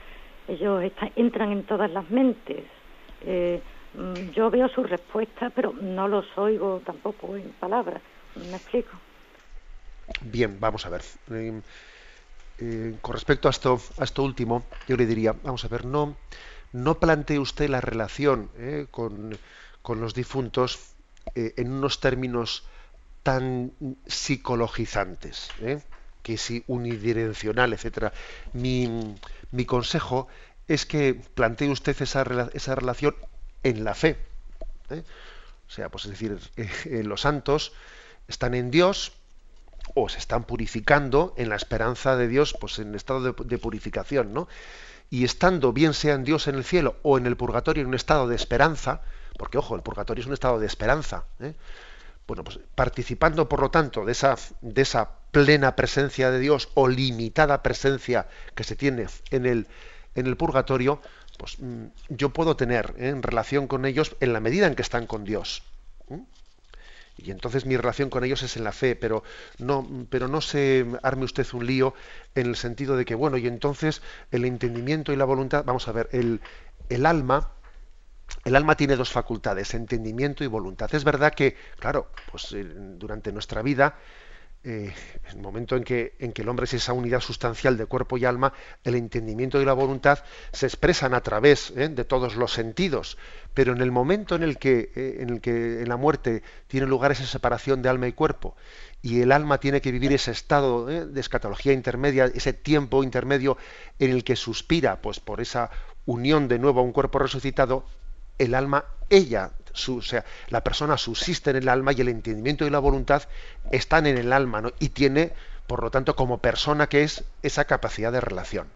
Speaker 7: Ellos entran en todas las mentes. Eh, mm, yo veo sus respuestas, pero no los oigo tampoco en palabras. ¿Me explico?
Speaker 1: Bien, vamos a ver. Eh, eh, con respecto a esto, a esto último, yo le diría, vamos a ver, no, no plantee usted la relación con con los difuntos eh, en unos términos tan psicologizantes, ¿eh? que si unidireccional, etcétera. Mi, mi, consejo es que plantee usted esa, esa relación en la fe. ¿eh? O sea, pues es decir, los santos están en Dios o se están purificando en la esperanza de Dios, pues en estado de, de purificación, ¿no? Y estando, bien sea en Dios en el cielo o en el purgatorio, en un estado de esperanza, porque ojo, el purgatorio es un estado de esperanza. ¿eh? Bueno, pues participando, por lo tanto, de esa, plena presencia de Dios o limitada presencia que se tiene en el, en el purgatorio, pues mm, yo puedo tener ¿eh? en relación con ellos en la medida en que están con Dios. ¿eh? Y entonces mi relación con ellos es en la fe, pero no, pero no se arme usted un lío en el sentido de que, bueno, y entonces el entendimiento y la voluntad, vamos a ver, el, el alma el alma tiene dos facultades, entendimiento y voluntad. Es verdad que, claro, pues eh, durante nuestra vida, eh, en el momento en que, en que el hombre es esa unidad sustancial de cuerpo y alma, el entendimiento y la voluntad se expresan a través eh, de todos los sentidos. Pero en el momento en el que, en el que en la muerte tiene lugar esa separación de alma y cuerpo, y el alma tiene que vivir ese estado ¿eh? de escatología intermedia, ese tiempo intermedio en el que suspira pues por esa unión de nuevo a un cuerpo resucitado, el alma, ella, o sea, la persona subsiste en el alma y el entendimiento y la voluntad están en el alma, ¿no? Y tiene, por lo tanto, como persona que es esa capacidad de relación.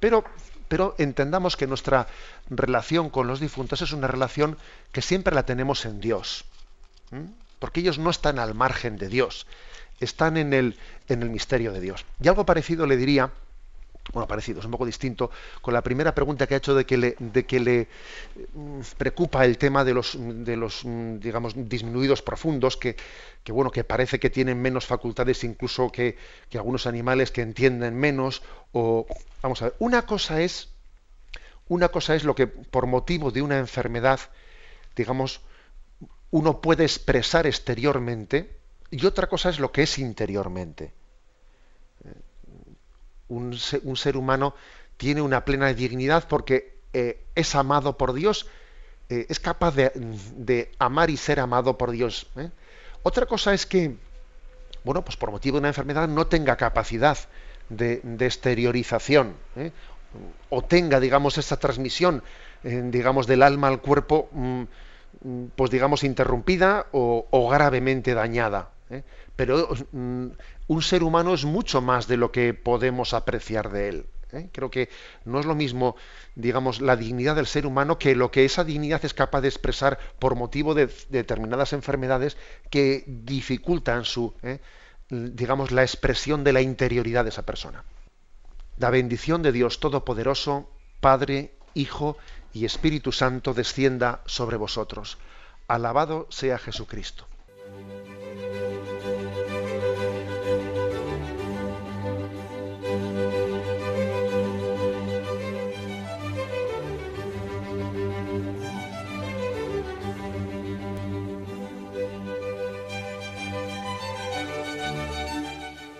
Speaker 1: Pero, pero entendamos que nuestra relación con los difuntos es una relación que siempre la tenemos en Dios porque ellos no están al margen de Dios, están en el, en el misterio de Dios. Y algo parecido le diría, bueno, parecido, es un poco distinto, con la primera pregunta que ha hecho de que le, mm, preocupa el tema de los, mm, digamos, disminuidos profundos, que, que, bueno, que parece que tienen menos facultades incluso que, que algunos animales que entienden menos, o vamos a ver, una cosa es, una cosa es lo que por motivo de una enfermedad, digamos, uno puede expresar exteriormente y otra cosa es lo que es interiormente. Eh, un, ser humano tiene una plena dignidad porque eh, es amado por Dios, eh, es capaz de, amar y ser amado por Dios. Otra cosa es que, bueno, pues por motivo de una enfermedad no tenga capacidad de, exteriorización o tenga, digamos, esta transmisión, digamos, del alma al cuerpo. Mm, pues digamos, interrumpida o, gravemente dañada. ¿eh? Pero mm, un ser humano es mucho más de lo que podemos apreciar de él. ¿eh? Creo que no es lo mismo, digamos, la dignidad del ser humano que lo que esa dignidad es capaz de expresar por motivo de, determinadas enfermedades que dificultan su, ¿eh? digamos, la expresión de la interioridad de esa persona. La bendición de Dios Todopoderoso, Padre, Hijo y Espíritu Santo descienda sobre vosotros. Alabado sea Jesucristo.